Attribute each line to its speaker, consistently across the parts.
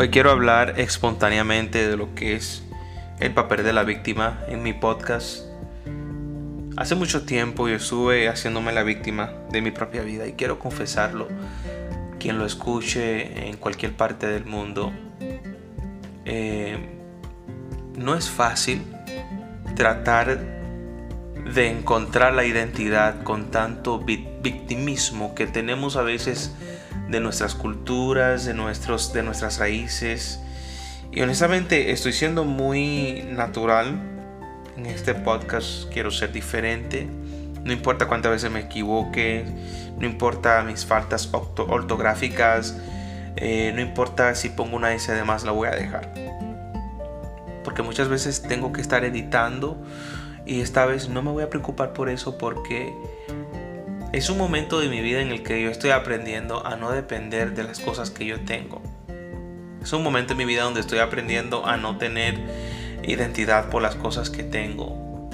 Speaker 1: Hoy quiero hablar espontáneamente de lo que es el papel de la víctima en mi podcast. Hace mucho tiempo yo estuve haciéndome la víctima de mi propia vida y quiero confesarlo. Quien lo escuche en cualquier parte del mundo, eh, no es fácil tratar de encontrar la identidad con tanto victimismo que tenemos a veces de nuestras culturas, de, nuestros, de nuestras raíces. Y honestamente estoy siendo muy natural en este podcast. Quiero ser diferente. No importa cuántas veces me equivoque. No importa mis faltas ortográficas. Eh, no importa si pongo una S de más, la voy a dejar. Porque muchas veces tengo que estar editando. Y esta vez no me voy a preocupar por eso porque es un momento de mi vida en el que yo estoy aprendiendo a no depender de las cosas que yo tengo. Es un momento en mi vida donde estoy aprendiendo a no tener identidad por las cosas que tengo.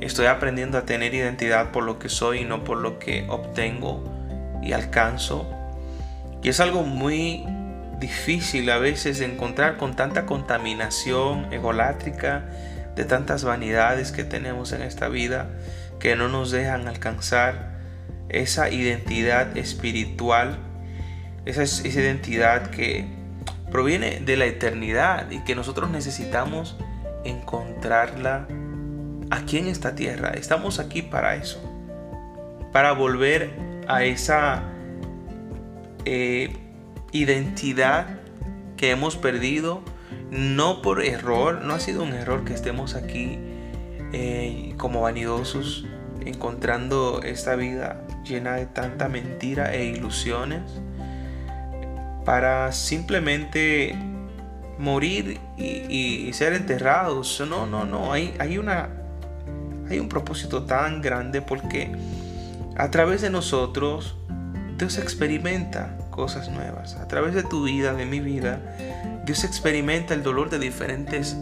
Speaker 1: Estoy aprendiendo a tener identidad por lo que soy y no por lo que obtengo y alcanzo. Y es algo muy difícil a veces de encontrar con tanta contaminación egolátrica, de tantas vanidades que tenemos en esta vida que no nos dejan alcanzar esa identidad espiritual, esa, esa identidad que proviene de la eternidad y que nosotros necesitamos encontrarla aquí en esta tierra. Estamos aquí para eso, para volver a esa eh, identidad que hemos perdido, no por error, no ha sido un error que estemos aquí eh, como vanidosos, encontrando esta vida llena de tanta mentira e ilusiones para simplemente morir y, ser enterrados. No, no, no, hay, hay, una, hay un propósito tan grande porque a través de nosotros Dios experimenta cosas nuevas. A través de tu vida, de mi vida, Dios experimenta el dolor de diferentes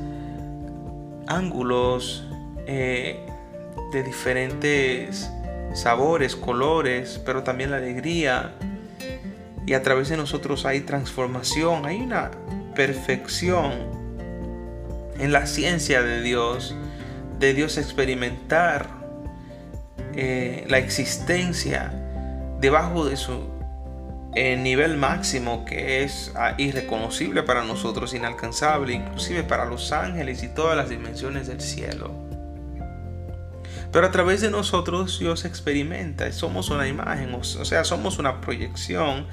Speaker 1: ángulos, eh, de diferentes sabores, colores, pero también la alegría. Y a través de nosotros hay transformación, hay una perfección en la ciencia de Dios, de Dios experimentar eh, la existencia debajo de su eh, nivel máximo que es ah, irreconocible para nosotros, inalcanzable, inclusive para los ángeles y todas las dimensiones del cielo. Pero a través de nosotros Dios experimenta, somos una imagen, o sea, somos una proyección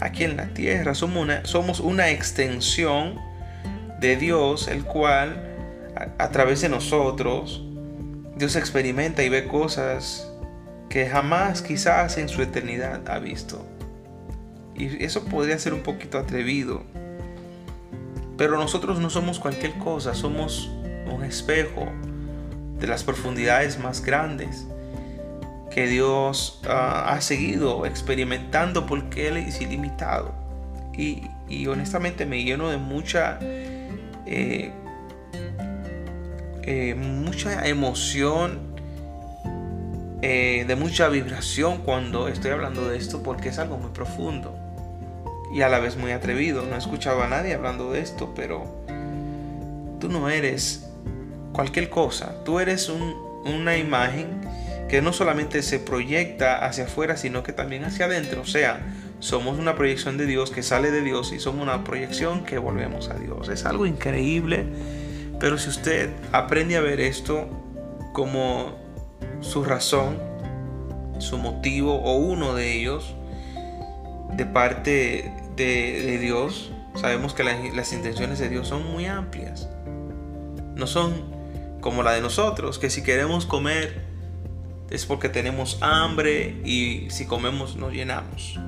Speaker 1: aquí en la tierra, somos una, somos una extensión de Dios, el cual a, través de nosotros Dios experimenta y ve cosas que jamás quizás en su eternidad ha visto. Y eso podría ser un poquito atrevido. Pero nosotros no somos cualquier cosa, somos un espejo de las profundidades más grandes que Dios ah, ha seguido experimentando porque Él es ilimitado. Y, honestamente me lleno de mucha, eh, eh, mucha emoción, eh, de mucha vibración cuando estoy hablando de esto porque es algo muy profundo y a la vez muy atrevido. No he escuchado a nadie hablando de esto, pero tú no eres cualquier cosa. Tú eres una imagen que no solamente se proyecta hacia afuera, sino que también hacia adentro. O sea, somos una proyección de Dios que sale de Dios y somos una proyección que volvemos a Dios. Es algo increíble, pero si usted aprende a ver esto como su razón, su motivo o uno de ellos de parte de, Dios, sabemos que las intenciones de Dios son muy amplias. No son como la de nosotros, que si queremos comer es porque tenemos hambre y si comemos nos llenamos.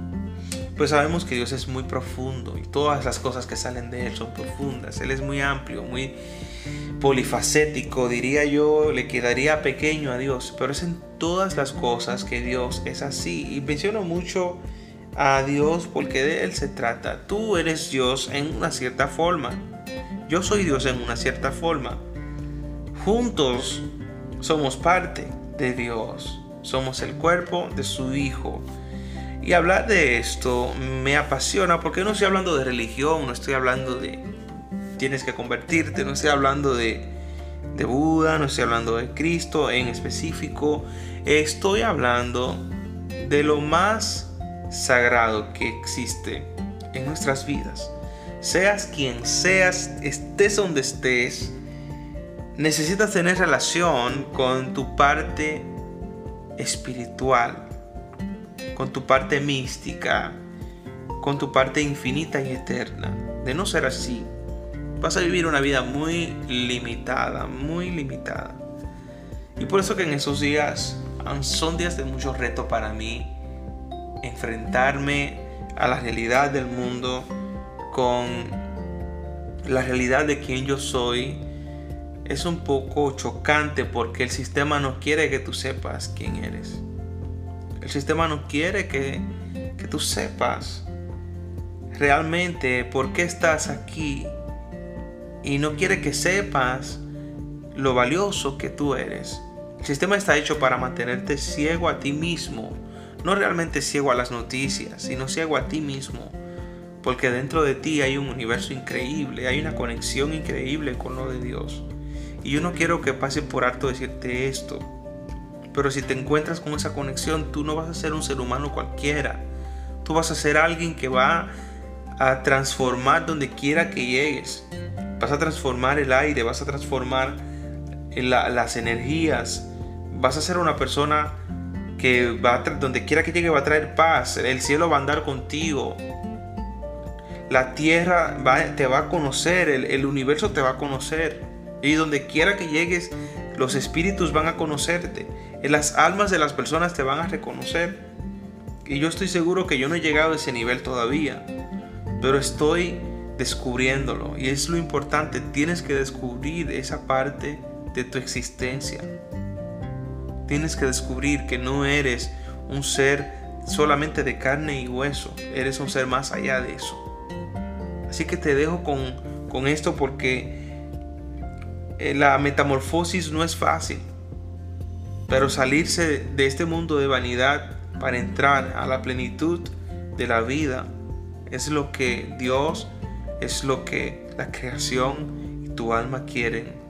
Speaker 1: Pues sabemos que Dios es muy profundo y todas las cosas que salen de Él son profundas. Él es muy amplio, muy polifacético, diría yo, le quedaría pequeño a Dios, pero es en todas las cosas que Dios es así. Y menciono mucho a Dios porque de Él se trata. Tú eres Dios en una cierta forma. Yo soy Dios en una cierta forma. Juntos somos parte de Dios. Somos el cuerpo de su Hijo. Y hablar de esto me apasiona porque no estoy hablando de religión, no estoy hablando de tienes que convertirte, no estoy hablando de, de Buda, no estoy hablando de Cristo en específico, estoy hablando de lo más sagrado que existe en nuestras vidas. Seas quien seas, estés donde estés, necesitas tener relación con tu parte espiritual, con tu parte mística, con tu parte infinita y eterna. De no ser así, vas a vivir una vida muy limitada, muy limitada. Y por eso que en esos días son días de mucho reto para mí enfrentarme a la realidad del mundo con la realidad de quien yo soy es un poco chocante porque el sistema no quiere que tú sepas quién eres. El sistema no quiere que, que tú sepas realmente por qué estás aquí y no quiere que sepas lo valioso que tú eres. El sistema está hecho para mantenerte ciego a ti mismo, no realmente ciego a las noticias, sino ciego a ti mismo, porque dentro de ti hay un universo increíble, hay una conexión increíble con lo de Dios. Y yo no quiero que pase por alto decirte esto, pero si te encuentras con esa conexión, tú no vas a ser un ser humano cualquiera, tú vas a ser alguien que va a transformar donde quiera que llegues. Vas a transformar el aire, vas a transformar las energías, vas a ser una persona que va donde quiera que llegue va a traer paz, el cielo va a andar contigo, la tierra te va a conocer, el universo te va a conocer, y donde quiera que llegues, los espíritus van a conocerte, las almas de las personas te van a reconocer. Y yo estoy seguro que yo no he llegado a ese nivel todavía, pero estoy descubriéndolo. Y es lo importante, tienes que descubrir esa parte de tu existencia. Tienes que descubrir que no eres un ser solamente de carne y hueso, eres un ser más allá de eso. Así que te dejo con, con esto porque la metamorfosis no es fácil, pero salirse de este mundo de vanidad para entrar a la plenitud de la vida es lo que Dios, es lo que la creación y tu alma quieren